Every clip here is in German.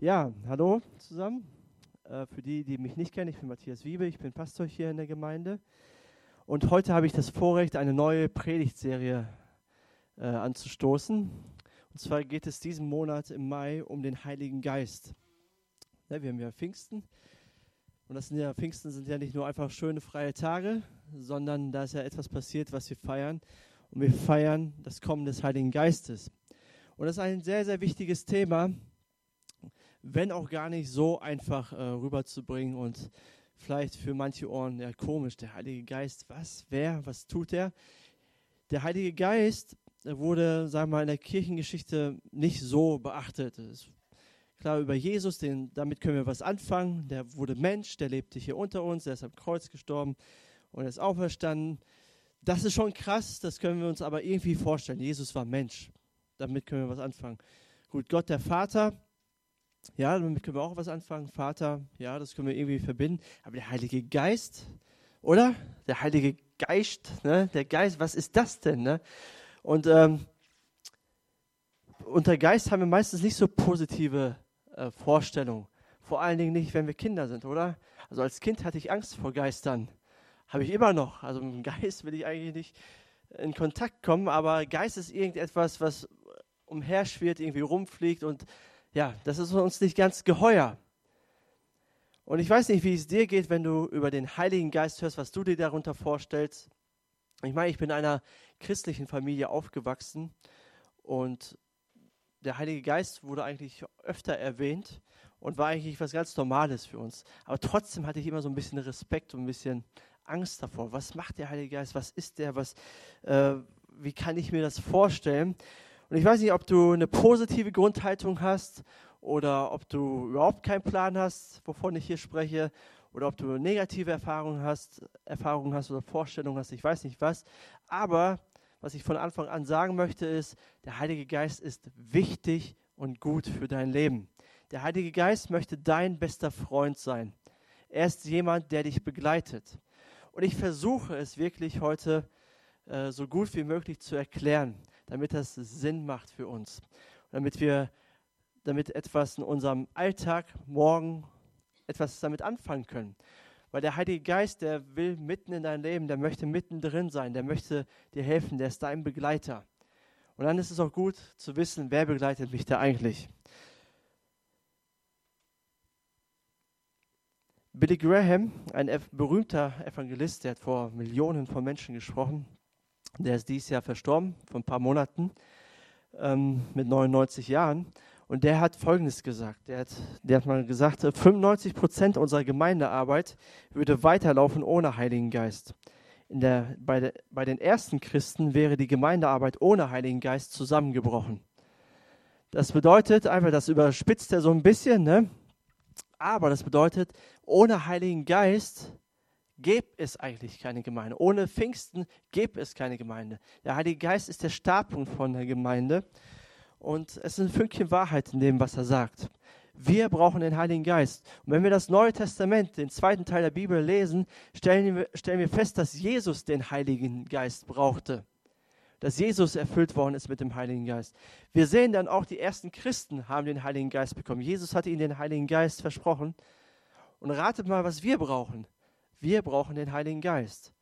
Ja, hallo zusammen. Äh, für die, die mich nicht kennen, ich bin Matthias Wiebe, ich bin Pastor hier in der Gemeinde. Und heute habe ich das Vorrecht, eine neue Predigtserie äh, anzustoßen. Und zwar geht es diesen Monat im Mai um den Heiligen Geist. Ja, wir haben ja Pfingsten. Und das sind ja, Pfingsten sind ja nicht nur einfach schöne freie Tage, sondern da ist ja etwas passiert, was wir feiern. Und wir feiern das Kommen des Heiligen Geistes. Und das ist ein sehr, sehr wichtiges Thema, wenn auch gar nicht so einfach äh, rüberzubringen und vielleicht für manche Ohren ja komisch. Der Heilige Geist, was, wer, was tut er? Der Heilige Geist wurde, sagen wir mal, in der Kirchengeschichte nicht so beachtet. Es klar über Jesus, den, damit können wir was anfangen. Der wurde Mensch, der lebte hier unter uns, der ist am Kreuz gestorben und ist auferstanden. Das ist schon krass, das können wir uns aber irgendwie vorstellen. Jesus war Mensch. Damit können wir was anfangen. Gut, Gott der Vater, ja, damit können wir auch was anfangen. Vater, ja, das können wir irgendwie verbinden. Aber der Heilige Geist, oder? Der Heilige Geist, ne? Der Geist, was ist das denn, ne? Und ähm, unter Geist haben wir meistens nicht so positive äh, Vorstellungen. Vor allen Dingen nicht, wenn wir Kinder sind, oder? Also als Kind hatte ich Angst vor Geistern. Habe ich immer noch. Also mit dem Geist will ich eigentlich nicht in Kontakt kommen, aber Geist ist irgendetwas, was umherschwirrt, irgendwie rumfliegt und ja, das ist uns nicht ganz geheuer. Und ich weiß nicht, wie es dir geht, wenn du über den Heiligen Geist hörst, was du dir darunter vorstellst. Ich meine, ich bin in einer christlichen Familie aufgewachsen und der Heilige Geist wurde eigentlich öfter erwähnt und war eigentlich was ganz Normales für uns. Aber trotzdem hatte ich immer so ein bisschen Respekt und ein bisschen Angst davor. Was macht der Heilige Geist? Was ist der? Was, äh, wie kann ich mir das vorstellen? Und ich weiß nicht, ob du eine positive Grundhaltung hast oder ob du überhaupt keinen Plan hast, wovon ich hier spreche, oder ob du negative Erfahrungen hast, Erfahrungen hast oder Vorstellungen hast, ich weiß nicht was. Aber was ich von Anfang an sagen möchte, ist, der Heilige Geist ist wichtig und gut für dein Leben. Der Heilige Geist möchte dein bester Freund sein. Er ist jemand, der dich begleitet. Und ich versuche es wirklich heute äh, so gut wie möglich zu erklären damit das Sinn macht für uns. Damit wir damit etwas in unserem Alltag morgen etwas damit anfangen können. Weil der Heilige Geist, der will mitten in dein Leben, der möchte mittendrin sein, der möchte dir helfen, der ist dein Begleiter. Und dann ist es auch gut zu wissen, wer begleitet mich da eigentlich. Billy Graham, ein berühmter Evangelist, der hat vor Millionen von Menschen gesprochen, der ist dieses Jahr verstorben, vor ein paar Monaten, ähm, mit 99 Jahren. Und der hat Folgendes gesagt. Der hat, der hat mal gesagt, 95 Prozent unserer Gemeindearbeit würde weiterlaufen ohne Heiligen Geist. In der, bei, der, bei den ersten Christen wäre die Gemeindearbeit ohne Heiligen Geist zusammengebrochen. Das bedeutet einfach, das überspitzt er so ein bisschen, ne? aber das bedeutet, ohne Heiligen Geist gäbe es eigentlich keine Gemeinde. Ohne Pfingsten gäbe es keine Gemeinde. Der Heilige Geist ist der Startpunkt von der Gemeinde. Und es ist ein Fünkchen Wahrheit in dem, was er sagt. Wir brauchen den Heiligen Geist. Und wenn wir das Neue Testament, den zweiten Teil der Bibel lesen, stellen wir, stellen wir fest, dass Jesus den Heiligen Geist brauchte. Dass Jesus erfüllt worden ist mit dem Heiligen Geist. Wir sehen dann auch, die ersten Christen haben den Heiligen Geist bekommen. Jesus hatte ihnen den Heiligen Geist versprochen. Und ratet mal, was wir brauchen. Wir brauchen den Heiligen Geist.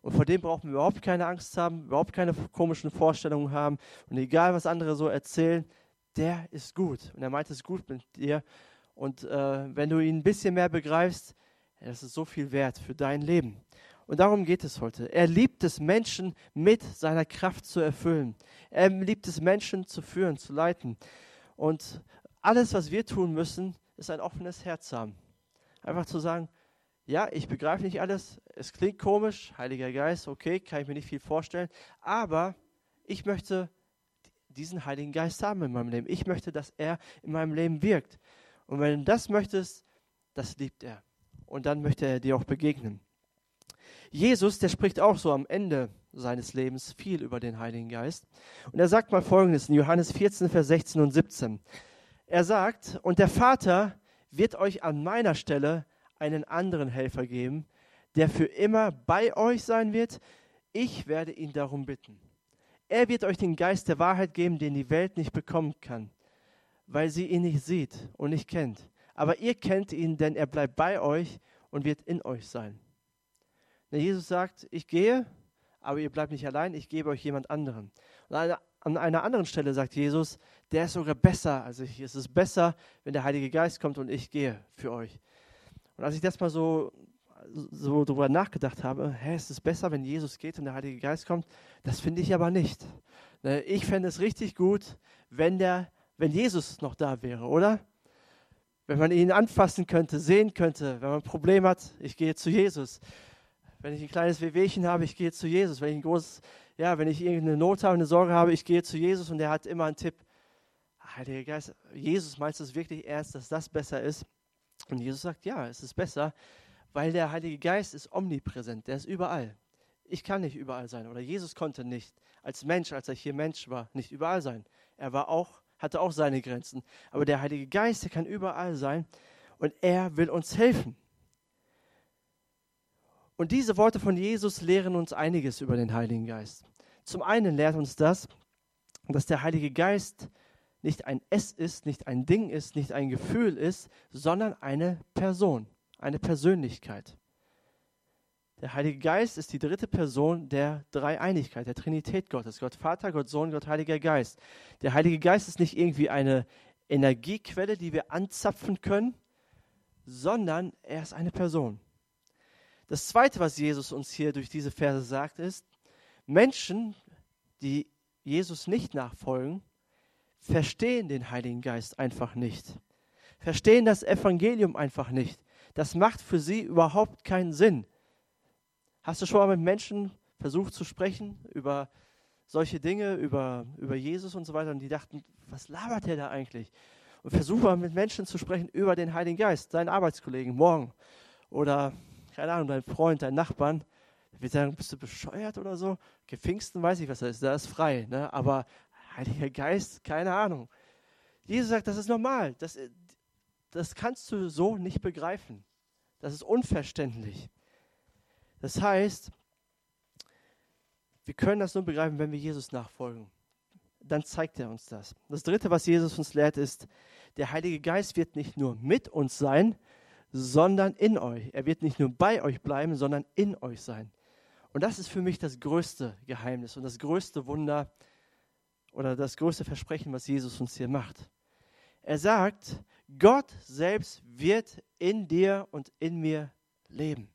Und vor dem brauchen wir überhaupt keine Angst haben, überhaupt keine komischen Vorstellungen haben. Und egal, was andere so erzählen, der ist gut. Und er meint es gut mit dir. Und äh, wenn du ihn ein bisschen mehr begreifst, das ist so viel wert für dein Leben. Und darum geht es heute. Er liebt es, Menschen mit seiner Kraft zu erfüllen. Er liebt es, Menschen zu führen, zu leiten. Und alles, was wir tun müssen, ist ein offenes Herz haben. Einfach zu sagen, ja, ich begreife nicht alles. Es klingt komisch, Heiliger Geist, okay, kann ich mir nicht viel vorstellen. Aber ich möchte diesen Heiligen Geist haben in meinem Leben. Ich möchte, dass er in meinem Leben wirkt. Und wenn du das möchtest, das liebt er. Und dann möchte er dir auch begegnen. Jesus, der spricht auch so am Ende seines Lebens viel über den Heiligen Geist. Und er sagt mal Folgendes in Johannes 14, Vers 16 und 17. Er sagt, und der Vater wird euch an meiner Stelle einen anderen Helfer geben, der für immer bei euch sein wird. Ich werde ihn darum bitten. Er wird euch den Geist der Wahrheit geben, den die Welt nicht bekommen kann, weil sie ihn nicht sieht und nicht kennt. Aber ihr kennt ihn, denn er bleibt bei euch und wird in euch sein. Denn Jesus sagt, ich gehe, aber ihr bleibt nicht allein, ich gebe euch jemand anderen. Und an einer anderen Stelle sagt Jesus, der ist sogar besser als ich. Es ist besser, wenn der Heilige Geist kommt und ich gehe für euch. Und als ich das mal so, so darüber nachgedacht habe, hä, ist es besser, wenn Jesus geht und der Heilige Geist kommt? Das finde ich aber nicht. Ne, ich fände es richtig gut, wenn, der, wenn Jesus noch da wäre, oder? Wenn man ihn anfassen könnte, sehen könnte, wenn man ein Problem hat, ich gehe zu Jesus. Wenn ich ein kleines Wehwehchen habe, ich gehe zu Jesus. Wenn ich ein großes, ja, wenn ich irgendeine Not habe, eine Sorge habe, ich gehe zu Jesus und der hat immer einen Tipp. Heiliger Geist, Jesus meinst du es wirklich ernst, dass das besser ist? Und Jesus sagt, ja, es ist besser, weil der Heilige Geist ist omnipräsent, der ist überall. Ich kann nicht überall sein oder Jesus konnte nicht als Mensch, als er hier Mensch war, nicht überall sein. Er war auch, hatte auch seine Grenzen. Aber der Heilige Geist, der kann überall sein und er will uns helfen. Und diese Worte von Jesus lehren uns einiges über den Heiligen Geist. Zum einen lehrt uns das, dass der Heilige Geist nicht ein Es ist, nicht ein Ding ist, nicht ein Gefühl ist, sondern eine Person, eine Persönlichkeit. Der Heilige Geist ist die dritte Person der Dreieinigkeit, der Trinität Gottes. Gott Vater, Gott Sohn, Gott Heiliger Geist. Der Heilige Geist ist nicht irgendwie eine Energiequelle, die wir anzapfen können, sondern er ist eine Person. Das Zweite, was Jesus uns hier durch diese Verse sagt, ist, Menschen, die Jesus nicht nachfolgen, verstehen den Heiligen Geist einfach nicht. Verstehen das Evangelium einfach nicht. Das macht für sie überhaupt keinen Sinn. Hast du schon mal mit Menschen versucht zu sprechen über solche Dinge, über, über Jesus und so weiter und die dachten, was labert der da eigentlich? Und versuche mal mit Menschen zu sprechen über den Heiligen Geist, deinen Arbeitskollegen morgen oder keine Ahnung, dein Freund, dein Nachbarn, wird sagen, bist du bescheuert oder so? Gepfingsten weiß ich, was das ist, da ist frei. Ne? Aber Heiliger Geist, keine Ahnung. Jesus sagt, das ist normal. Das, das kannst du so nicht begreifen. Das ist unverständlich. Das heißt, wir können das nur begreifen, wenn wir Jesus nachfolgen. Dann zeigt er uns das. Das Dritte, was Jesus uns lehrt, ist, der Heilige Geist wird nicht nur mit uns sein, sondern in euch. Er wird nicht nur bei euch bleiben, sondern in euch sein. Und das ist für mich das größte Geheimnis und das größte Wunder oder das größte Versprechen, was Jesus uns hier macht. Er sagt, Gott selbst wird in dir und in mir leben.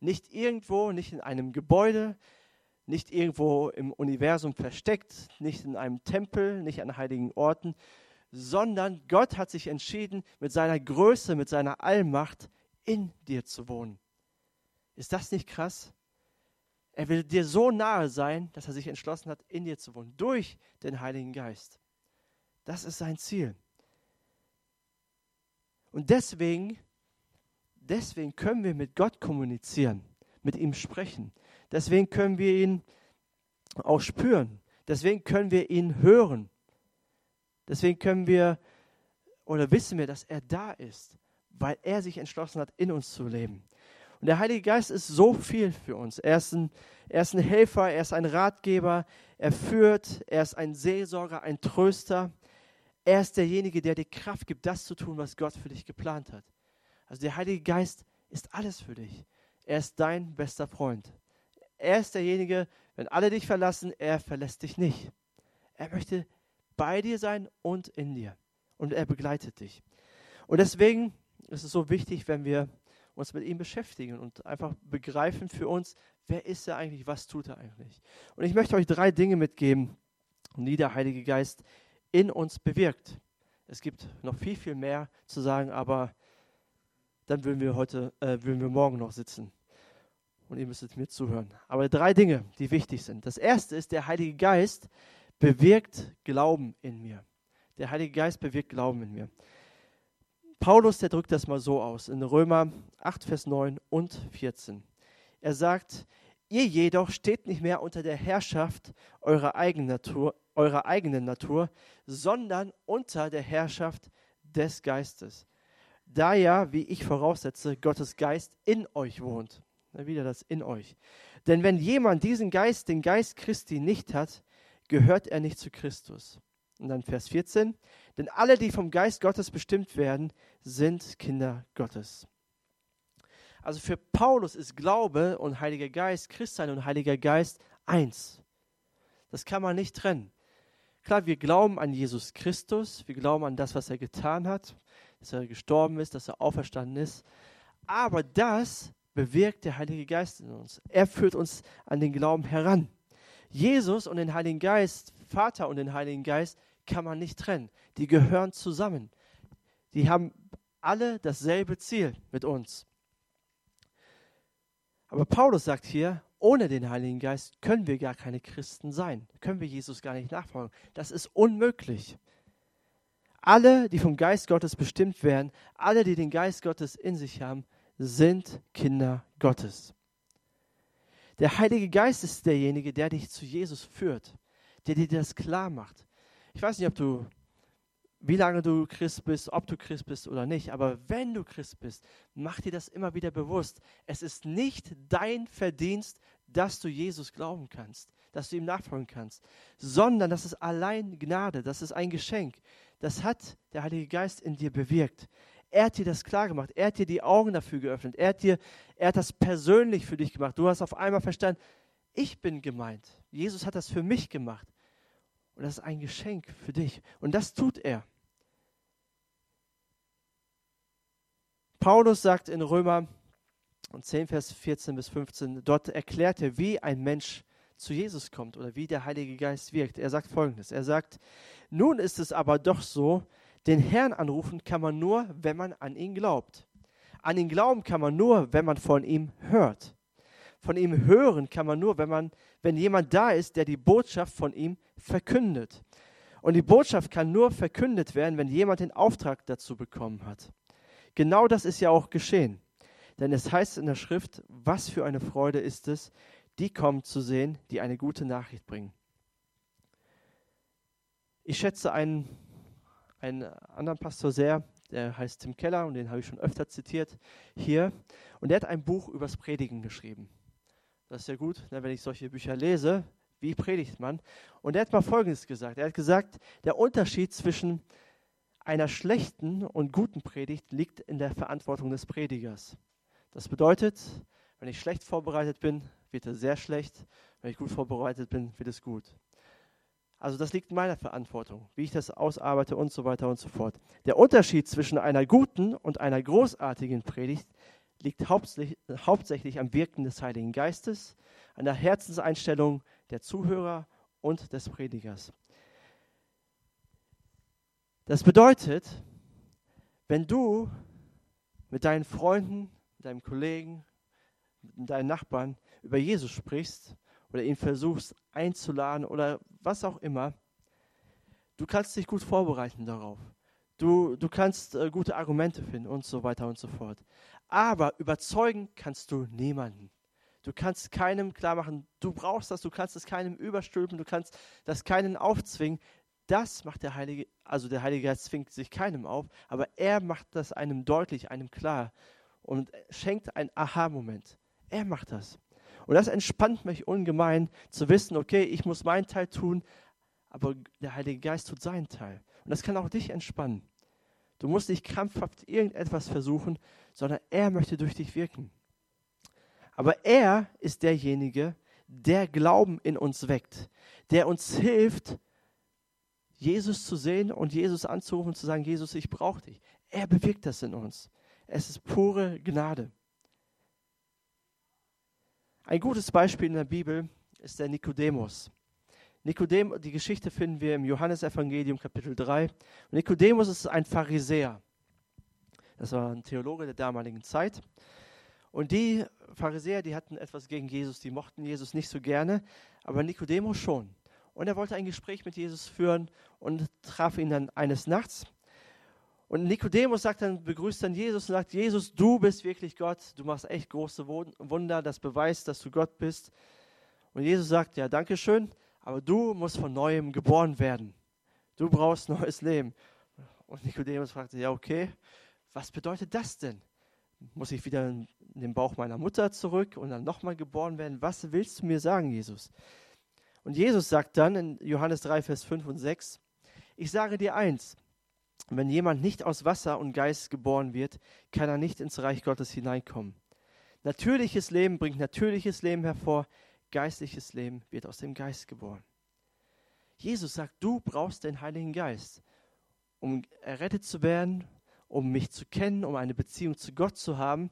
Nicht irgendwo, nicht in einem Gebäude, nicht irgendwo im Universum versteckt, nicht in einem Tempel, nicht an heiligen Orten, sondern Gott hat sich entschieden, mit seiner Größe, mit seiner Allmacht in dir zu wohnen. Ist das nicht krass? Er will dir so nahe sein, dass er sich entschlossen hat, in dir zu wohnen, durch den Heiligen Geist. Das ist sein Ziel. Und deswegen, deswegen können wir mit Gott kommunizieren, mit ihm sprechen. Deswegen können wir ihn auch spüren. Deswegen können wir ihn hören. Deswegen können wir oder wissen wir, dass er da ist, weil er sich entschlossen hat, in uns zu leben. Und der Heilige Geist ist so viel für uns. Er ist, ein, er ist ein Helfer, er ist ein Ratgeber, er führt, er ist ein Seelsorger, ein Tröster. Er ist derjenige, der dir Kraft gibt, das zu tun, was Gott für dich geplant hat. Also der Heilige Geist ist alles für dich. Er ist dein bester Freund. Er ist derjenige, wenn alle dich verlassen, er verlässt dich nicht. Er möchte bei dir sein und in dir. Und er begleitet dich. Und deswegen ist es so wichtig, wenn wir uns mit ihm beschäftigen und einfach begreifen für uns, wer ist er eigentlich, was tut er eigentlich. Und ich möchte euch drei Dinge mitgeben, die der Heilige Geist in uns bewirkt. Es gibt noch viel, viel mehr zu sagen, aber dann würden wir heute, äh, würden wir morgen noch sitzen. Und ihr müsstet mir zuhören. Aber drei Dinge, die wichtig sind. Das erste ist, der Heilige Geist bewirkt Glauben in mir. Der Heilige Geist bewirkt Glauben in mir. Paulus, der drückt das mal so aus in Römer 8, Vers 9 und 14. Er sagt, ihr jedoch steht nicht mehr unter der Herrschaft eurer eigenen Natur, eurer eigenen Natur, sondern unter der Herrschaft des Geistes. Da ja, wie ich voraussetze, Gottes Geist in euch wohnt. wieder das in euch. Denn wenn jemand diesen Geist, den Geist Christi nicht hat, gehört er nicht zu Christus. Und dann Vers 14. Denn alle, die vom Geist Gottes bestimmt werden, sind Kinder Gottes. Also für Paulus ist Glaube und Heiliger Geist, Christsein und Heiliger Geist eins. Das kann man nicht trennen. Klar, wir glauben an Jesus Christus, wir glauben an das, was er getan hat, dass er gestorben ist, dass er auferstanden ist. Aber das bewirkt der Heilige Geist in uns. Er führt uns an den Glauben heran. Jesus und den Heiligen Geist, Vater und den Heiligen Geist, kann man nicht trennen. Die gehören zusammen. Die haben alle dasselbe Ziel mit uns. Aber Paulus sagt hier, ohne den Heiligen Geist können wir gar keine Christen sein, können wir Jesus gar nicht nachfolgen. Das ist unmöglich. Alle, die vom Geist Gottes bestimmt werden, alle, die den Geist Gottes in sich haben, sind Kinder Gottes. Der Heilige Geist ist derjenige, der dich zu Jesus führt, der dir das klar macht. Ich weiß nicht, ob du, wie lange du Christ bist, ob du Christ bist oder nicht, aber wenn du Christ bist, mach dir das immer wieder bewusst. Es ist nicht dein Verdienst, dass du Jesus glauben kannst, dass du ihm nachfolgen kannst, sondern das ist allein Gnade, das ist ein Geschenk. Das hat der Heilige Geist in dir bewirkt. Er hat dir das klar gemacht, er hat dir die Augen dafür geöffnet, er hat, dir, er hat das persönlich für dich gemacht. Du hast auf einmal verstanden, ich bin gemeint. Jesus hat das für mich gemacht. Und das ist ein Geschenk für dich. Und das tut er. Paulus sagt in Römer und 10, Vers 14 bis 15, dort erklärt er, wie ein Mensch zu Jesus kommt oder wie der Heilige Geist wirkt. Er sagt folgendes: Er sagt, nun ist es aber doch so, den Herrn anrufen kann man nur, wenn man an ihn glaubt. An ihn glauben kann man nur, wenn man von ihm hört. Von ihm hören kann man nur, wenn, man, wenn jemand da ist, der die Botschaft von ihm verkündet. Und die Botschaft kann nur verkündet werden, wenn jemand den Auftrag dazu bekommen hat. Genau das ist ja auch geschehen. Denn es heißt in der Schrift, was für eine Freude ist es, die kommen zu sehen, die eine gute Nachricht bringen. Ich schätze einen, einen anderen Pastor sehr, der heißt Tim Keller und den habe ich schon öfter zitiert hier. Und der hat ein Buch übers Predigen geschrieben. Das ist ja gut, ne, wenn ich solche Bücher lese. Wie predigt man? Und er hat mal Folgendes gesagt. Er hat gesagt, der Unterschied zwischen einer schlechten und guten Predigt liegt in der Verantwortung des Predigers. Das bedeutet, wenn ich schlecht vorbereitet bin, wird es sehr schlecht. Wenn ich gut vorbereitet bin, wird es gut. Also das liegt in meiner Verantwortung, wie ich das ausarbeite und so weiter und so fort. Der Unterschied zwischen einer guten und einer großartigen Predigt liegt hauptsächlich, hauptsächlich am Wirken des Heiligen Geistes, an der Herzenseinstellung der Zuhörer und des Predigers. Das bedeutet, wenn du mit deinen Freunden deinem Kollegen, mit deinen Nachbarn über Jesus sprichst oder ihn versuchst einzuladen oder was auch immer, du kannst dich gut vorbereiten darauf. Du, du kannst äh, gute Argumente finden und so weiter und so fort. Aber überzeugen kannst du niemanden. Du kannst keinem klar machen, du brauchst das, du kannst es keinem überstülpen, du kannst das keinen aufzwingen. Das macht der Heilige, also der Heilige Geist zwingt sich keinem auf, aber er macht das einem deutlich, einem klar und schenkt einen Aha-Moment. Er macht das. Und das entspannt mich ungemein zu wissen, okay, ich muss meinen Teil tun, aber der Heilige Geist tut seinen Teil. Und das kann auch dich entspannen. Du musst nicht krampfhaft irgendetwas versuchen, sondern er möchte durch dich wirken. Aber er ist derjenige, der Glauben in uns weckt, der uns hilft, Jesus zu sehen und Jesus anzurufen und zu sagen, Jesus, ich brauche dich. Er bewirkt das in uns. Es ist pure Gnade. Ein gutes Beispiel in der Bibel ist der Nikodemus. Nikodem, die Geschichte finden wir im Johannesevangelium Kapitel 3. Und Nikodemus ist ein Pharisäer. Das war ein Theologe der damaligen Zeit. Und die Pharisäer, die hatten etwas gegen Jesus, die mochten Jesus nicht so gerne, aber Nikodemus schon. Und er wollte ein Gespräch mit Jesus führen und traf ihn dann eines Nachts. Und Nikodemus sagt dann, begrüßt dann Jesus und sagt, Jesus, du bist wirklich Gott, du machst echt große Wunder, das beweist, dass du Gott bist. Und Jesus sagt, ja, danke schön, aber du musst von neuem geboren werden. Du brauchst neues Leben. Und Nikodemus fragte, ja, okay, was bedeutet das denn? Muss ich wieder in den Bauch meiner Mutter zurück und dann nochmal geboren werden? Was willst du mir sagen, Jesus? Und Jesus sagt dann in Johannes 3, Vers 5 und 6, Ich sage dir eins, wenn jemand nicht aus Wasser und Geist geboren wird, kann er nicht ins Reich Gottes hineinkommen. Natürliches Leben bringt natürliches Leben hervor, geistliches Leben wird aus dem Geist geboren. Jesus sagt, du brauchst den Heiligen Geist, um errettet zu werden, um mich zu kennen, um eine Beziehung zu Gott zu haben,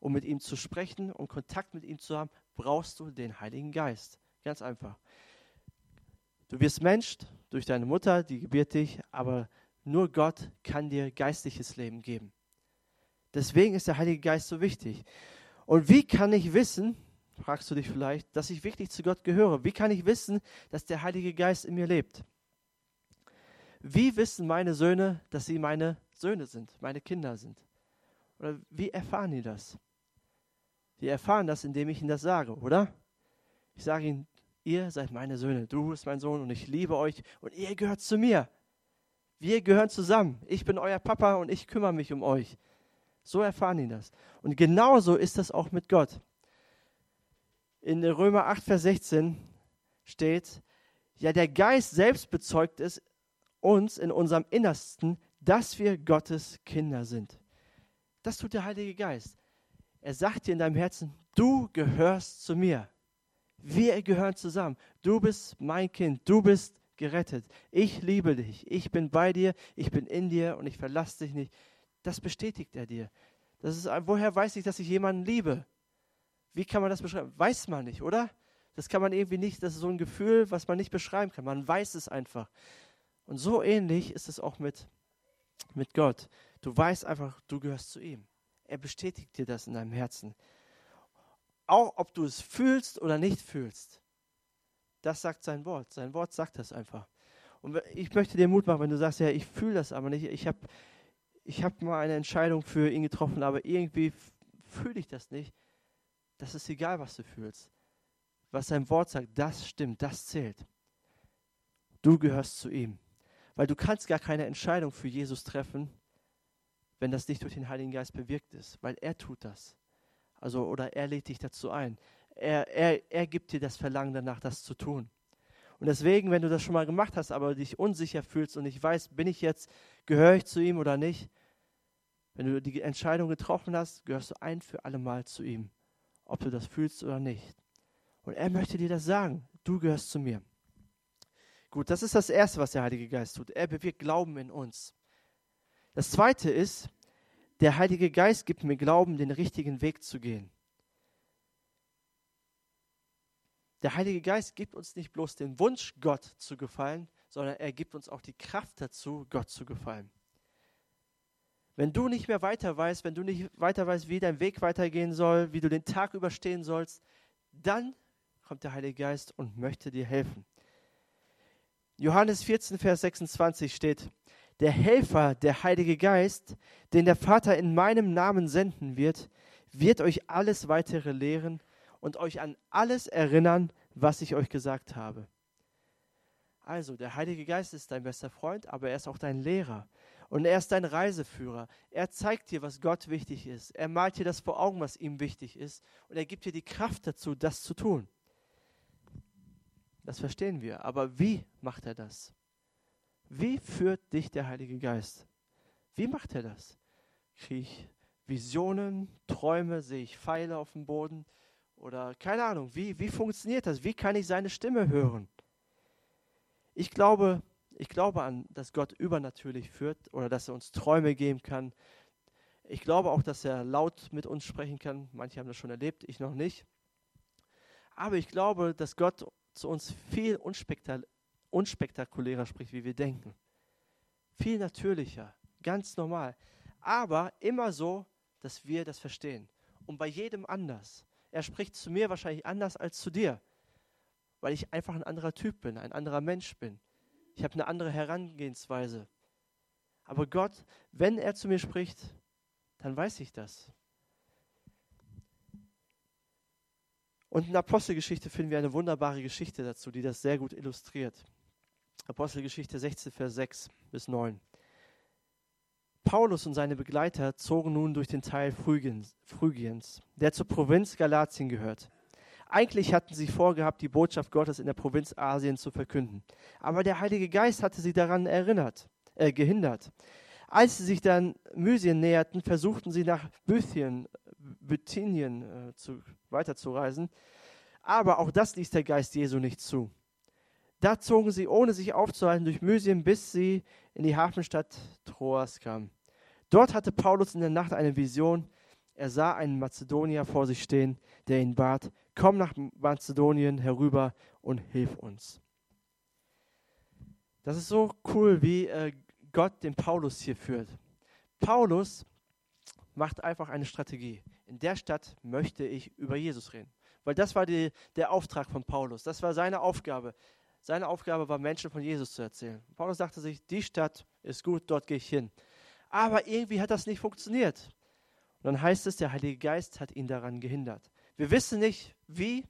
um mit ihm zu sprechen, um Kontakt mit ihm zu haben, brauchst du den Heiligen Geist. Ganz einfach. Du wirst Mensch durch deine Mutter, die gebiert dich, aber nur Gott kann dir geistliches Leben geben. Deswegen ist der Heilige Geist so wichtig. Und wie kann ich wissen, fragst du dich vielleicht, dass ich wirklich zu Gott gehöre? Wie kann ich wissen, dass der Heilige Geist in mir lebt? Wie wissen meine Söhne, dass sie meine Söhne sind, meine Kinder sind? Oder wie erfahren die das? Die erfahren das, indem ich ihnen das sage, oder? Ich sage ihnen, ihr seid meine Söhne, du bist mein Sohn und ich liebe euch und ihr gehört zu mir. Wir gehören zusammen. Ich bin euer Papa und ich kümmere mich um euch. So erfahren die das. Und genauso ist das auch mit Gott. In Römer 8, Vers 16 steht, ja, der Geist selbst bezeugt es uns in unserem Innersten, dass wir Gottes Kinder sind. Das tut der Heilige Geist. Er sagt dir in deinem Herzen, du gehörst zu mir. Wir gehören zusammen. Du bist mein Kind. Du bist gerettet. Ich liebe dich. Ich bin bei dir. Ich bin in dir und ich verlasse dich nicht. Das bestätigt er dir. Das ist, woher weiß ich, dass ich jemanden liebe? Wie kann man das beschreiben? Weiß man nicht, oder? Das kann man irgendwie nicht, das ist so ein Gefühl, was man nicht beschreiben kann. Man weiß es einfach. Und so ähnlich ist es auch mit, mit Gott. Du weißt einfach, du gehörst zu ihm. Er bestätigt dir das in deinem Herzen. Auch ob du es fühlst oder nicht fühlst. Das sagt sein Wort. Sein Wort sagt das einfach. Und ich möchte dir Mut machen, wenn du sagst, ja, ich fühle das aber nicht. Ich habe ich hab mal eine Entscheidung für ihn getroffen, aber irgendwie fühle ich das nicht. Das ist egal, was du fühlst. Was sein Wort sagt, das stimmt, das zählt. Du gehörst zu ihm. Weil du kannst gar keine Entscheidung für Jesus treffen, wenn das nicht durch den Heiligen Geist bewirkt ist, weil er tut das. Also, oder er lädt dich dazu ein. Er, er, er gibt dir das Verlangen danach, das zu tun. Und deswegen, wenn du das schon mal gemacht hast, aber dich unsicher fühlst und nicht weißt, bin ich jetzt, gehöre ich zu ihm oder nicht, wenn du die Entscheidung getroffen hast, gehörst du ein für alle Mal zu ihm, ob du das fühlst oder nicht. Und er möchte dir das sagen, du gehörst zu mir. Gut, das ist das Erste, was der Heilige Geist tut. Er bewirkt Glauben in uns. Das Zweite ist, der Heilige Geist gibt mir Glauben, den richtigen Weg zu gehen. Der Heilige Geist gibt uns nicht bloß den Wunsch, Gott zu gefallen, sondern er gibt uns auch die Kraft dazu, Gott zu gefallen. Wenn du nicht mehr weiter weißt, wenn du nicht weiter weißt, wie dein Weg weitergehen soll, wie du den Tag überstehen sollst, dann kommt der Heilige Geist und möchte dir helfen. Johannes 14, Vers 26 steht, der Helfer, der Heilige Geist, den der Vater in meinem Namen senden wird, wird euch alles weitere lehren und euch an alles erinnern, was ich euch gesagt habe. Also, der Heilige Geist ist dein bester Freund, aber er ist auch dein Lehrer. Und er ist dein Reiseführer. Er zeigt dir, was Gott wichtig ist. Er malt dir das vor Augen, was ihm wichtig ist. Und er gibt dir die Kraft dazu, das zu tun. Das verstehen wir. Aber wie macht er das? Wie führt dich der Heilige Geist? Wie macht er das? Kriege ich Visionen, Träume, sehe ich Pfeile auf dem Boden? Oder keine Ahnung, wie, wie funktioniert das? Wie kann ich seine Stimme hören? Ich glaube, ich glaube an, dass Gott übernatürlich führt oder dass er uns Träume geben kann. Ich glaube auch, dass er laut mit uns sprechen kann. Manche haben das schon erlebt, ich noch nicht. Aber ich glaube, dass Gott zu uns viel unspektakulärer spricht, wie wir denken. Viel natürlicher, ganz normal. Aber immer so, dass wir das verstehen. Und bei jedem anders. Er spricht zu mir wahrscheinlich anders als zu dir, weil ich einfach ein anderer Typ bin, ein anderer Mensch bin. Ich habe eine andere Herangehensweise. Aber Gott, wenn er zu mir spricht, dann weiß ich das. Und in Apostelgeschichte finden wir eine wunderbare Geschichte dazu, die das sehr gut illustriert. Apostelgeschichte 16, Vers 6 bis 9. Paulus und seine Begleiter zogen nun durch den Teil Phrygiens, der zur Provinz Galatien gehört. Eigentlich hatten sie vorgehabt, die Botschaft Gottes in der Provinz Asien zu verkünden. Aber der Heilige Geist hatte sie daran erinnert, äh, gehindert. Als sie sich dann Mysien näherten, versuchten sie nach Bythien, Bithynien äh, zu, weiterzureisen. Aber auch das ließ der Geist Jesu nicht zu. Da zogen sie, ohne sich aufzuhalten, durch Mysien, bis sie in die Hafenstadt Troas kamen. Dort hatte Paulus in der Nacht eine Vision. Er sah einen Mazedonier vor sich stehen, der ihn bat, komm nach Mazedonien herüber und hilf uns. Das ist so cool, wie äh, Gott den Paulus hier führt. Paulus macht einfach eine Strategie. In der Stadt möchte ich über Jesus reden. Weil das war die, der Auftrag von Paulus. Das war seine Aufgabe. Seine Aufgabe war, Menschen von Jesus zu erzählen. Paulus dachte sich, die Stadt ist gut, dort gehe ich hin. Aber irgendwie hat das nicht funktioniert. Und dann heißt es, der Heilige Geist hat ihn daran gehindert. Wir wissen nicht, wie.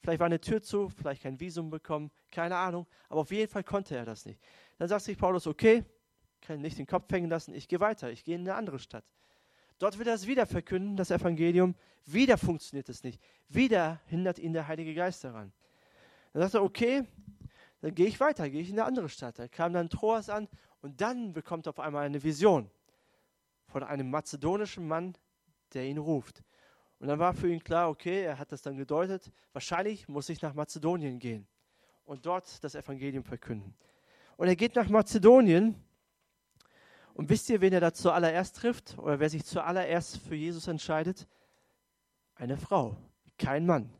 Vielleicht war eine Tür zu, vielleicht kein Visum bekommen, keine Ahnung. Aber auf jeden Fall konnte er das nicht. Dann sagt sich Paulus, okay, kann nicht den Kopf hängen lassen, ich gehe weiter, ich gehe in eine andere Stadt. Dort will er es wieder verkünden, das Evangelium. Wieder funktioniert es nicht. Wieder hindert ihn der Heilige Geist daran. Dann sagt er, okay, dann gehe ich weiter, gehe ich in eine andere Stadt. Er kam dann Troas an und dann bekommt er auf einmal eine Vision von einem mazedonischen Mann, der ihn ruft. Und dann war für ihn klar, okay, er hat das dann gedeutet, wahrscheinlich muss ich nach Mazedonien gehen und dort das Evangelium verkünden. Und er geht nach Mazedonien und wisst ihr, wen er da zuallererst trifft oder wer sich zuallererst für Jesus entscheidet? Eine Frau, kein Mann.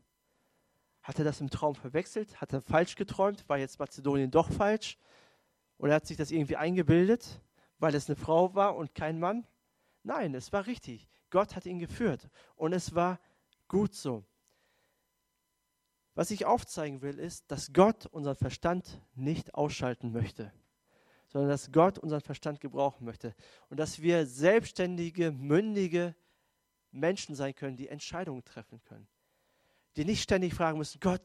Hat er das im Traum verwechselt? Hat er falsch geträumt? War jetzt Mazedonien doch falsch? Oder hat sich das irgendwie eingebildet, weil es eine Frau war und kein Mann? Nein, es war richtig. Gott hat ihn geführt und es war gut so. Was ich aufzeigen will, ist, dass Gott unseren Verstand nicht ausschalten möchte, sondern dass Gott unseren Verstand gebrauchen möchte und dass wir selbstständige, mündige Menschen sein können, die Entscheidungen treffen können die nicht ständig fragen müssen, Gott,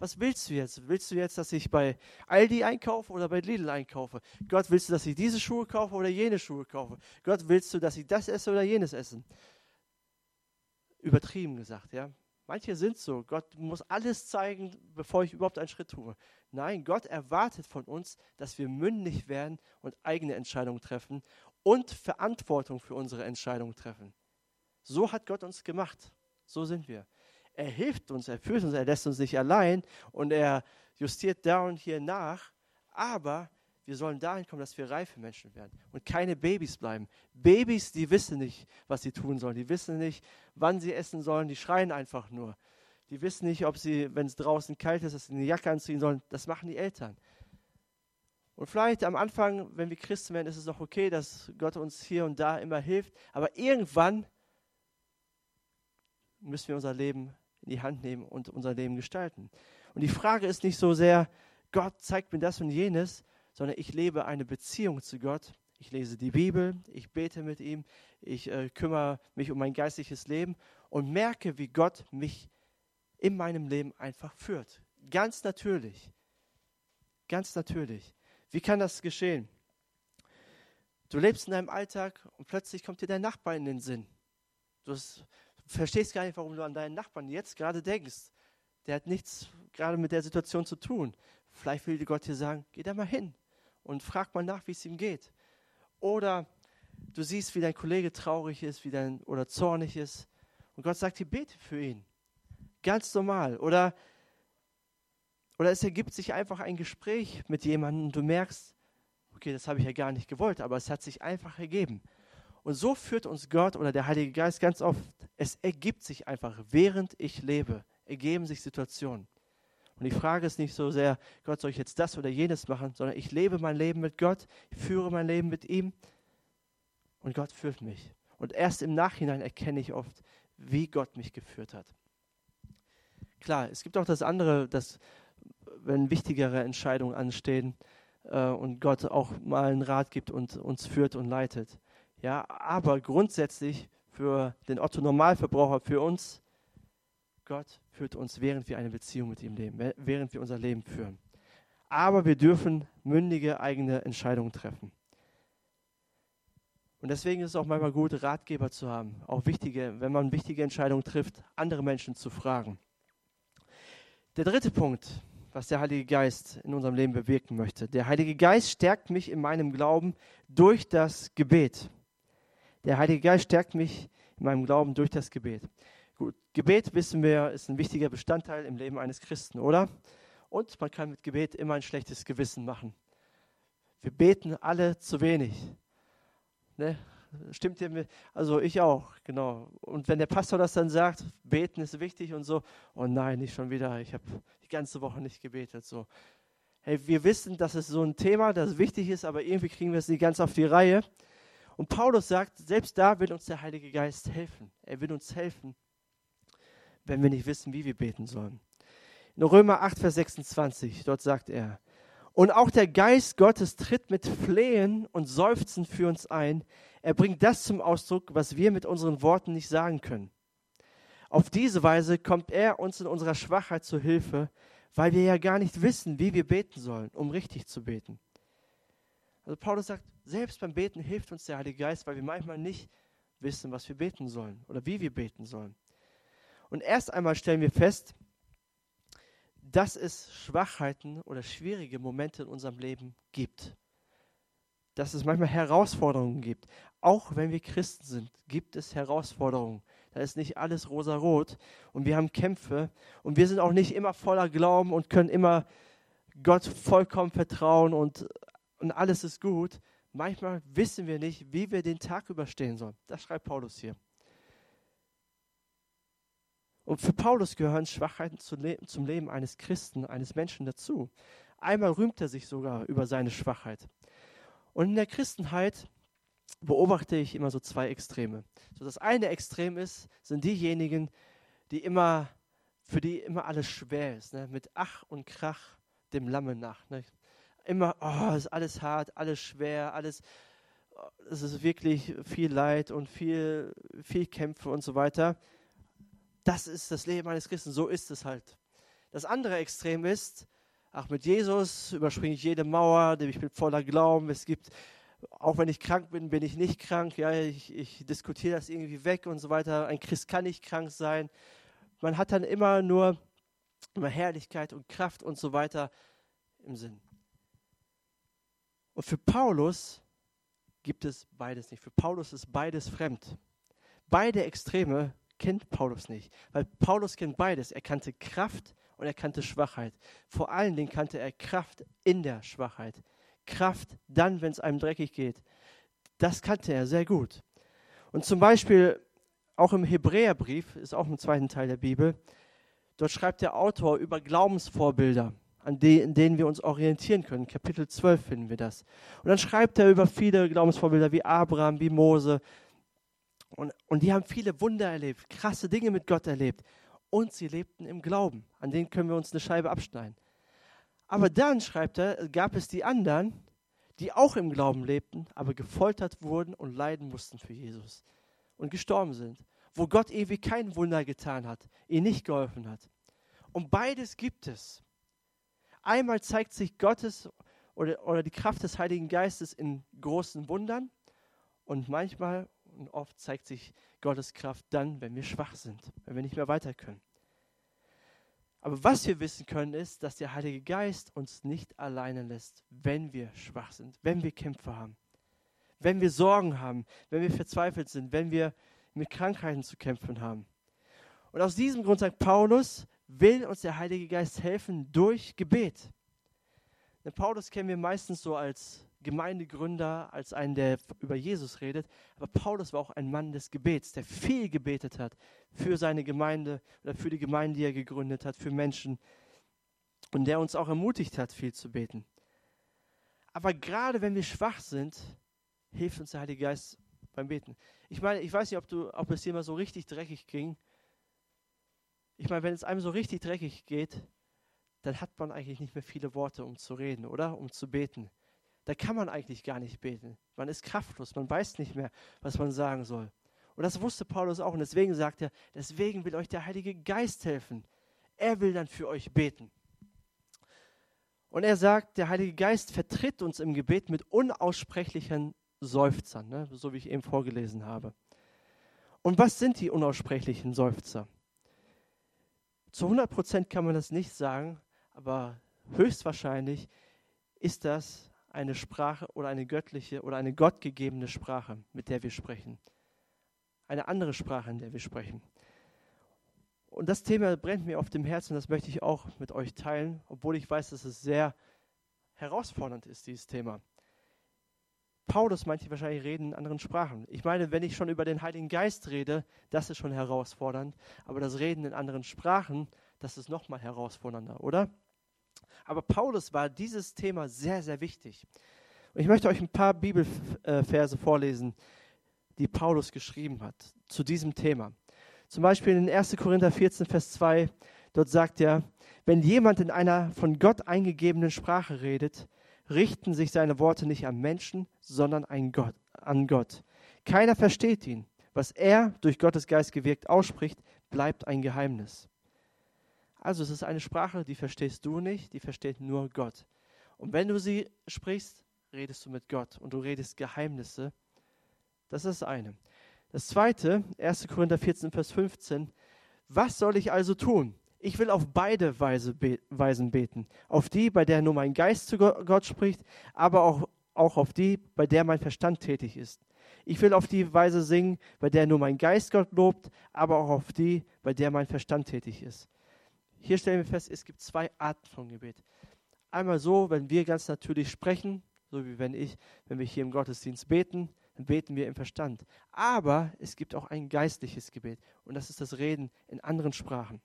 was willst du jetzt? Willst du jetzt, dass ich bei Aldi einkaufe oder bei Lidl einkaufe? Gott, willst du, dass ich diese Schuhe kaufe oder jene Schuhe kaufe? Gott, willst du, dass ich das esse oder jenes essen? Übertrieben gesagt, ja. Manche sind so, Gott muss alles zeigen, bevor ich überhaupt einen Schritt tue. Nein, Gott erwartet von uns, dass wir mündig werden und eigene Entscheidungen treffen und Verantwortung für unsere Entscheidungen treffen. So hat Gott uns gemacht. So sind wir er hilft uns, er führt uns, er lässt uns nicht allein und er justiert da und hier nach. Aber wir sollen dahin kommen, dass wir reife Menschen werden und keine Babys bleiben. Babys, die wissen nicht, was sie tun sollen. Die wissen nicht, wann sie essen sollen. Die schreien einfach nur. Die wissen nicht, ob sie, wenn es draußen kalt ist, dass sie eine Jacke anziehen sollen. Das machen die Eltern. Und vielleicht am Anfang, wenn wir Christen werden, ist es noch okay, dass Gott uns hier und da immer hilft. Aber irgendwann müssen wir unser Leben in die Hand nehmen und unser Leben gestalten. Und die Frage ist nicht so sehr, Gott zeigt mir das und jenes, sondern ich lebe eine Beziehung zu Gott. Ich lese die Bibel, ich bete mit ihm, ich äh, kümmere mich um mein geistliches Leben und merke, wie Gott mich in meinem Leben einfach führt. Ganz natürlich. Ganz natürlich. Wie kann das geschehen? Du lebst in deinem Alltag und plötzlich kommt dir dein Nachbar in den Sinn. Du hast verstehst gar nicht, warum du an deinen Nachbarn jetzt gerade denkst. Der hat nichts gerade mit der Situation zu tun. Vielleicht will dir Gott dir sagen, geh da mal hin und frag mal nach, wie es ihm geht. Oder du siehst, wie dein Kollege traurig ist wie dein, oder zornig ist. Und Gott sagt dir, bete für ihn. Ganz normal. Oder, oder es ergibt sich einfach ein Gespräch mit jemandem und du merkst, okay, das habe ich ja gar nicht gewollt, aber es hat sich einfach ergeben. Und so führt uns Gott oder der Heilige Geist ganz oft. Es ergibt sich einfach, während ich lebe, ergeben sich Situationen. Und die Frage ist nicht so sehr, Gott, soll ich jetzt das oder jenes machen, sondern ich lebe mein Leben mit Gott, ich führe mein Leben mit ihm und Gott führt mich. Und erst im Nachhinein erkenne ich oft, wie Gott mich geführt hat. Klar, es gibt auch das andere, dass wenn wichtigere Entscheidungen anstehen äh, und Gott auch mal einen Rat gibt und uns führt und leitet. Ja, aber grundsätzlich für den Otto Normalverbraucher, für uns, Gott führt uns, während wir eine Beziehung mit ihm leben, während wir unser Leben führen. Aber wir dürfen mündige eigene Entscheidungen treffen. Und deswegen ist es auch manchmal gut, Ratgeber zu haben, auch wichtige, wenn man wichtige Entscheidungen trifft, andere Menschen zu fragen. Der dritte Punkt, was der Heilige Geist in unserem Leben bewirken möchte. Der Heilige Geist stärkt mich in meinem Glauben durch das Gebet. Der Heilige Geist stärkt mich in meinem Glauben durch das Gebet. Gut, Gebet, wissen wir, ist ein wichtiger Bestandteil im Leben eines Christen, oder? Und man kann mit Gebet immer ein schlechtes Gewissen machen. Wir beten alle zu wenig. Ne? Stimmt ihr mir? Also ich auch, genau. Und wenn der Pastor das dann sagt, beten ist wichtig und so, oh nein, nicht schon wieder, ich habe die ganze Woche nicht gebetet. So. Hey, wir wissen, das ist so ein Thema, das wichtig ist, aber irgendwie kriegen wir es nicht ganz auf die Reihe. Und Paulus sagt, selbst da will uns der Heilige Geist helfen. Er will uns helfen, wenn wir nicht wissen, wie wir beten sollen. In Römer 8, Vers 26, dort sagt er, und auch der Geist Gottes tritt mit Flehen und Seufzen für uns ein. Er bringt das zum Ausdruck, was wir mit unseren Worten nicht sagen können. Auf diese Weise kommt er uns in unserer Schwachheit zu Hilfe, weil wir ja gar nicht wissen, wie wir beten sollen, um richtig zu beten. Also Paulus sagt, selbst beim Beten hilft uns der Heilige Geist, weil wir manchmal nicht wissen, was wir beten sollen oder wie wir beten sollen. Und erst einmal stellen wir fest, dass es Schwachheiten oder schwierige Momente in unserem Leben gibt. Dass es manchmal Herausforderungen gibt. Auch wenn wir Christen sind, gibt es Herausforderungen. Da ist nicht alles rosa-rot und wir haben Kämpfe und wir sind auch nicht immer voller Glauben und können immer Gott vollkommen vertrauen und, und alles ist gut. Manchmal wissen wir nicht, wie wir den Tag überstehen sollen. Das schreibt Paulus hier. Und für Paulus gehören Schwachheiten zum Leben eines Christen, eines Menschen dazu. Einmal rühmt er sich sogar über seine Schwachheit. Und in der Christenheit beobachte ich immer so zwei Extreme. So das eine Extrem ist, sind diejenigen, die immer, für die immer alles schwer ist, ne? mit Ach und Krach dem Lamme nach. Ne? Immer, oh, ist alles hart, alles schwer, alles, es ist wirklich viel Leid und viel, viel Kämpfe und so weiter. Das ist das Leben eines Christen, so ist es halt. Das andere Extrem ist, ach, mit Jesus überspringe ich jede Mauer, ich bin voller Glauben. Es gibt, auch wenn ich krank bin, bin ich nicht krank. Ja, ich, ich diskutiere das irgendwie weg und so weiter. Ein Christ kann nicht krank sein. Man hat dann immer nur immer Herrlichkeit und Kraft und so weiter im Sinn. Und für Paulus gibt es beides nicht. Für Paulus ist beides fremd. Beide Extreme kennt Paulus nicht, weil Paulus kennt beides. Er kannte Kraft und er kannte Schwachheit. Vor allen Dingen kannte er Kraft in der Schwachheit. Kraft dann, wenn es einem dreckig geht. Das kannte er sehr gut. Und zum Beispiel auch im Hebräerbrief, ist auch im zweiten Teil der Bibel, dort schreibt der Autor über Glaubensvorbilder, an denen wir uns orientieren können. Kapitel 12 finden wir das. Und dann schreibt er über viele Glaubensvorbilder wie Abraham, wie Mose, und, und die haben viele Wunder erlebt, krasse Dinge mit Gott erlebt. Und sie lebten im Glauben. An denen können wir uns eine Scheibe abschneiden. Aber dann, schreibt er, gab es die anderen, die auch im Glauben lebten, aber gefoltert wurden und leiden mussten für Jesus und gestorben sind. Wo Gott ewig kein Wunder getan hat, ihnen nicht geholfen hat. Und beides gibt es. Einmal zeigt sich Gottes oder, oder die Kraft des Heiligen Geistes in großen Wundern und manchmal und oft zeigt sich Gottes Kraft dann, wenn wir schwach sind, wenn wir nicht mehr weiter können. Aber was wir wissen können, ist, dass der Heilige Geist uns nicht alleine lässt, wenn wir schwach sind, wenn wir Kämpfe haben, wenn wir Sorgen haben, wenn wir verzweifelt sind, wenn wir mit Krankheiten zu kämpfen haben. Und aus diesem Grund sagt Paulus, will uns der Heilige Geist helfen durch Gebet. Denn Paulus kennen wir meistens so als Gemeindegründer, als einen, der über Jesus redet. Aber Paulus war auch ein Mann des Gebets, der viel gebetet hat für seine Gemeinde oder für die Gemeinde, die er gegründet hat, für Menschen. Und der uns auch ermutigt hat, viel zu beten. Aber gerade wenn wir schwach sind, hilft uns der Heilige Geist beim Beten. Ich meine, ich weiß nicht, ob, du, ob es dir mal so richtig dreckig ging. Ich meine, wenn es einem so richtig dreckig geht, dann hat man eigentlich nicht mehr viele Worte, um zu reden, oder? Um zu beten da kann man eigentlich gar nicht beten. Man ist kraftlos, man weiß nicht mehr, was man sagen soll. Und das wusste Paulus auch. Und deswegen sagt er, deswegen will euch der Heilige Geist helfen. Er will dann für euch beten. Und er sagt, der Heilige Geist vertritt uns im Gebet mit unaussprechlichen Seufzern, ne? so wie ich eben vorgelesen habe. Und was sind die unaussprechlichen Seufzer? Zu 100 Prozent kann man das nicht sagen, aber höchstwahrscheinlich ist das eine Sprache oder eine göttliche oder eine gottgegebene Sprache, mit der wir sprechen. Eine andere Sprache, in der wir sprechen. Und das Thema brennt mir auf dem Herzen, das möchte ich auch mit euch teilen, obwohl ich weiß, dass es sehr herausfordernd ist, dieses Thema. Paulus manche wahrscheinlich reden in anderen Sprachen. Ich meine, wenn ich schon über den Heiligen Geist rede, das ist schon herausfordernd, aber das Reden in anderen Sprachen, das ist noch mal herausfordernder, oder? Aber Paulus war dieses Thema sehr, sehr wichtig. Und ich möchte euch ein paar Bibelverse vorlesen, die Paulus geschrieben hat zu diesem Thema. Zum Beispiel in 1. Korinther 14, Vers 2, dort sagt er, wenn jemand in einer von Gott eingegebenen Sprache redet, richten sich seine Worte nicht an Menschen, sondern an Gott. An Gott. Keiner versteht ihn. Was er durch Gottes Geist gewirkt ausspricht, bleibt ein Geheimnis. Also es ist eine Sprache, die verstehst du nicht, die versteht nur Gott. Und wenn du sie sprichst, redest du mit Gott und du redest Geheimnisse. Das ist das eine. Das zweite, 1. Korinther 14, Vers 15. Was soll ich also tun? Ich will auf beide Weise be Weisen beten. Auf die, bei der nur mein Geist zu Gott spricht, aber auch, auch auf die, bei der mein Verstand tätig ist. Ich will auf die Weise singen, bei der nur mein Geist Gott lobt, aber auch auf die, bei der mein Verstand tätig ist. Hier stellen wir fest, es gibt zwei Arten von Gebet. Einmal so, wenn wir ganz natürlich sprechen, so wie wenn ich, wenn wir hier im Gottesdienst beten, dann beten wir im Verstand. Aber es gibt auch ein geistliches Gebet und das ist das Reden in anderen Sprachen.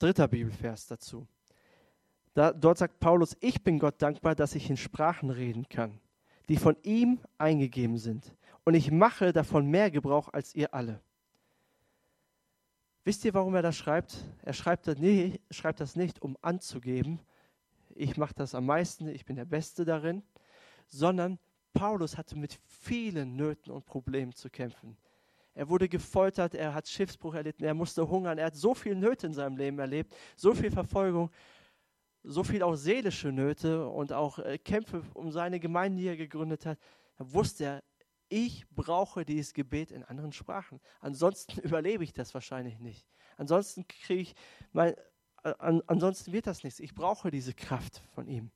Dritter Bibelvers dazu. Da, dort sagt Paulus, ich bin Gott dankbar, dass ich in Sprachen reden kann, die von ihm eingegeben sind. Und ich mache davon mehr Gebrauch als ihr alle. Wisst ihr, warum er das schreibt? Er schreibt das, nie, schreibt das nicht, um anzugeben, ich mache das am meisten, ich bin der Beste darin, sondern Paulus hatte mit vielen Nöten und Problemen zu kämpfen. Er wurde gefoltert, er hat Schiffsbruch erlitten, er musste hungern, er hat so viele Nöte in seinem Leben erlebt, so viel Verfolgung, so viel auch seelische Nöte und auch äh, Kämpfe um seine Gemeinde, die er gegründet hat. Da wusste er, ich brauche dieses Gebet in anderen Sprachen. Ansonsten überlebe ich das wahrscheinlich nicht. Ansonsten kriege ich mein, äh, an, ansonsten wird das nichts. Ich brauche diese Kraft von ihm.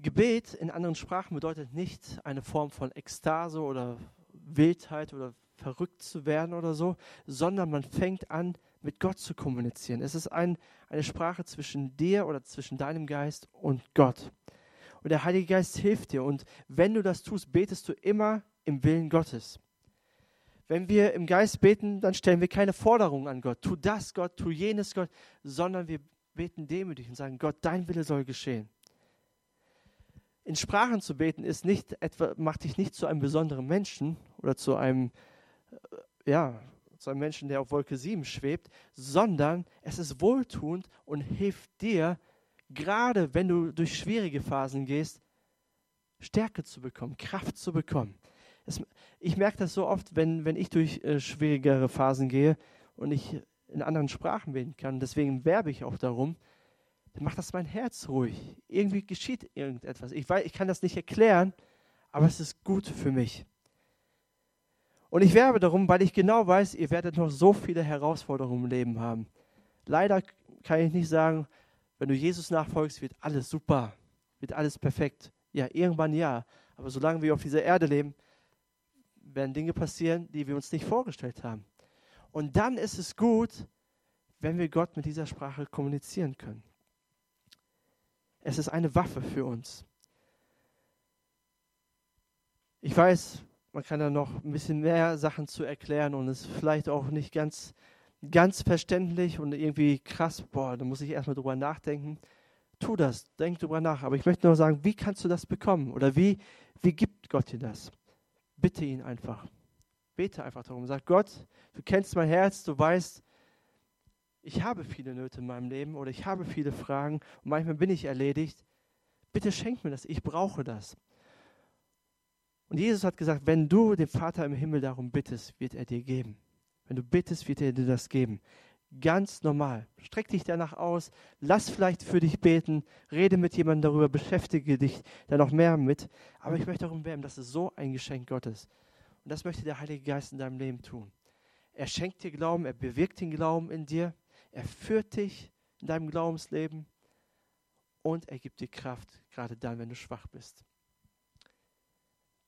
Gebet in anderen Sprachen bedeutet nicht eine Form von Ekstase oder Wildheit oder verrückt zu werden oder so, sondern man fängt an, mit Gott zu kommunizieren. Es ist ein, eine Sprache zwischen dir oder zwischen deinem Geist und Gott. Und der Heilige Geist hilft dir. Und wenn du das tust, betest du immer im Willen Gottes. Wenn wir im Geist beten, dann stellen wir keine Forderungen an Gott. Tu das, Gott, tu jenes, Gott, sondern wir beten demütig und sagen, Gott, dein Wille soll geschehen in Sprachen zu beten ist nicht etwa, macht dich nicht zu einem besonderen Menschen oder zu einem, äh, ja, zu einem Menschen, der auf Wolke 7 schwebt, sondern es ist wohltuend und hilft dir, gerade wenn du durch schwierige Phasen gehst, Stärke zu bekommen, Kraft zu bekommen. Es, ich merke das so oft, wenn, wenn ich durch äh, schwierigere Phasen gehe und ich in anderen Sprachen beten kann. Deswegen werbe ich auch darum, dann macht das mein Herz ruhig. Irgendwie geschieht irgendetwas. Ich, weiß, ich kann das nicht erklären, aber es ist gut für mich. Und ich werbe darum, weil ich genau weiß, ihr werdet noch so viele Herausforderungen im Leben haben. Leider kann ich nicht sagen, wenn du Jesus nachfolgst, wird alles super, wird alles perfekt. Ja, irgendwann ja. Aber solange wir auf dieser Erde leben, werden Dinge passieren, die wir uns nicht vorgestellt haben. Und dann ist es gut, wenn wir Gott mit dieser Sprache kommunizieren können. Es ist eine Waffe für uns. Ich weiß, man kann da noch ein bisschen mehr Sachen zu erklären und es ist vielleicht auch nicht ganz, ganz verständlich und irgendwie krass. Boah, da muss ich erstmal drüber nachdenken. Tu das, denk drüber nach. Aber ich möchte nur sagen, wie kannst du das bekommen? Oder wie, wie gibt Gott dir das? Bitte ihn einfach. Bete einfach darum. Sag Gott, du kennst mein Herz, du weißt, ich habe viele Nöte in meinem Leben oder ich habe viele Fragen und manchmal bin ich erledigt. Bitte schenk mir das, ich brauche das. Und Jesus hat gesagt, wenn du den Vater im Himmel darum bittest, wird er dir geben. Wenn du bittest, wird er dir das geben. Ganz normal. Streck dich danach aus, lass vielleicht für dich beten, rede mit jemandem darüber, beschäftige dich da noch mehr mit. Aber ich möchte darum werben, das ist so ein Geschenk Gottes. Und das möchte der Heilige Geist in deinem Leben tun. Er schenkt dir Glauben, er bewirkt den Glauben in dir, er führt dich in deinem Glaubensleben und er gibt dir Kraft, gerade dann, wenn du schwach bist.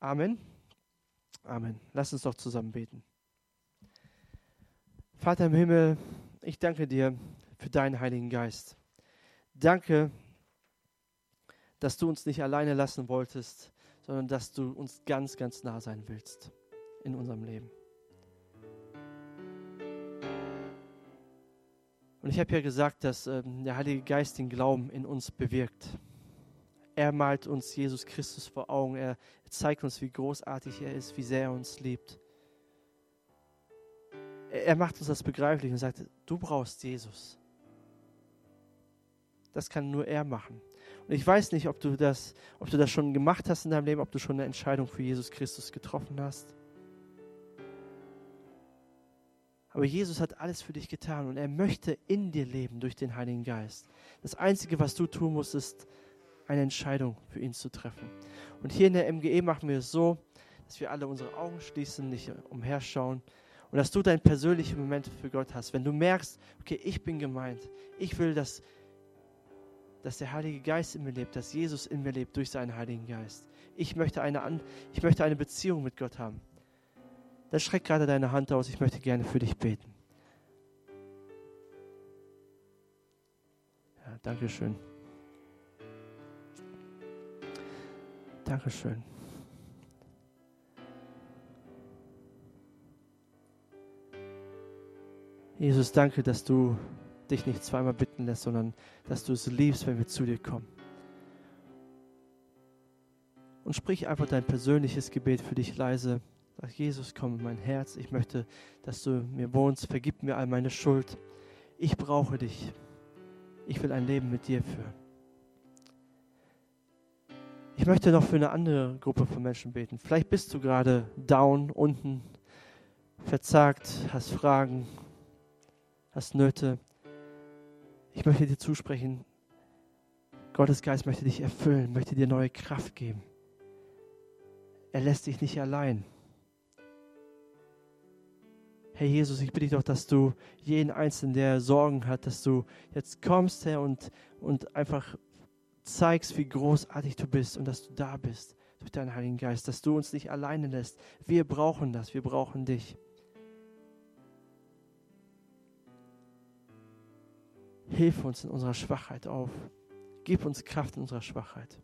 Amen. Amen. Lass uns doch zusammen beten. Vater im Himmel, ich danke dir für deinen Heiligen Geist. Danke, dass du uns nicht alleine lassen wolltest, sondern dass du uns ganz, ganz nah sein willst in unserem Leben. Und ich habe ja gesagt, dass ähm, der Heilige Geist den Glauben in uns bewirkt. Er malt uns Jesus Christus vor Augen. Er zeigt uns, wie großartig er ist, wie sehr er uns liebt. Er macht uns das begreiflich und sagt, du brauchst Jesus. Das kann nur er machen. Und ich weiß nicht, ob du das, ob du das schon gemacht hast in deinem Leben, ob du schon eine Entscheidung für Jesus Christus getroffen hast. Aber Jesus hat alles für dich getan und er möchte in dir leben durch den Heiligen Geist. Das Einzige, was du tun musst, ist eine Entscheidung für ihn zu treffen. Und hier in der MGE machen wir es so, dass wir alle unsere Augen schließen, nicht umherschauen und dass du deinen persönlichen Moment für Gott hast. Wenn du merkst, okay, ich bin gemeint, ich will, dass, dass der Heilige Geist in mir lebt, dass Jesus in mir lebt durch seinen Heiligen Geist. Ich möchte eine, ich möchte eine Beziehung mit Gott haben dann streck gerade deine Hand aus. Ich möchte gerne für dich beten. Ja, Dankeschön. Dankeschön. Jesus, danke, dass du dich nicht zweimal bitten lässt, sondern dass du es liebst, wenn wir zu dir kommen. Und sprich einfach dein persönliches Gebet für dich leise. Sag, Jesus, komm in mein Herz. Ich möchte, dass du mir wohnst. Vergib mir all meine Schuld. Ich brauche dich. Ich will ein Leben mit dir führen. Ich möchte noch für eine andere Gruppe von Menschen beten. Vielleicht bist du gerade down, unten, verzagt, hast Fragen, hast Nöte. Ich möchte dir zusprechen, Gottes Geist möchte dich erfüllen, möchte dir neue Kraft geben. Er lässt dich nicht allein. Herr Jesus, ich bitte dich doch, dass du jeden Einzelnen, der Sorgen hat, dass du jetzt kommst, Herr, und, und einfach zeigst, wie großartig du bist und dass du da bist durch deinen Heiligen Geist, dass du uns nicht alleine lässt. Wir brauchen das, wir brauchen dich. Hilf uns in unserer Schwachheit auf. Gib uns Kraft in unserer Schwachheit.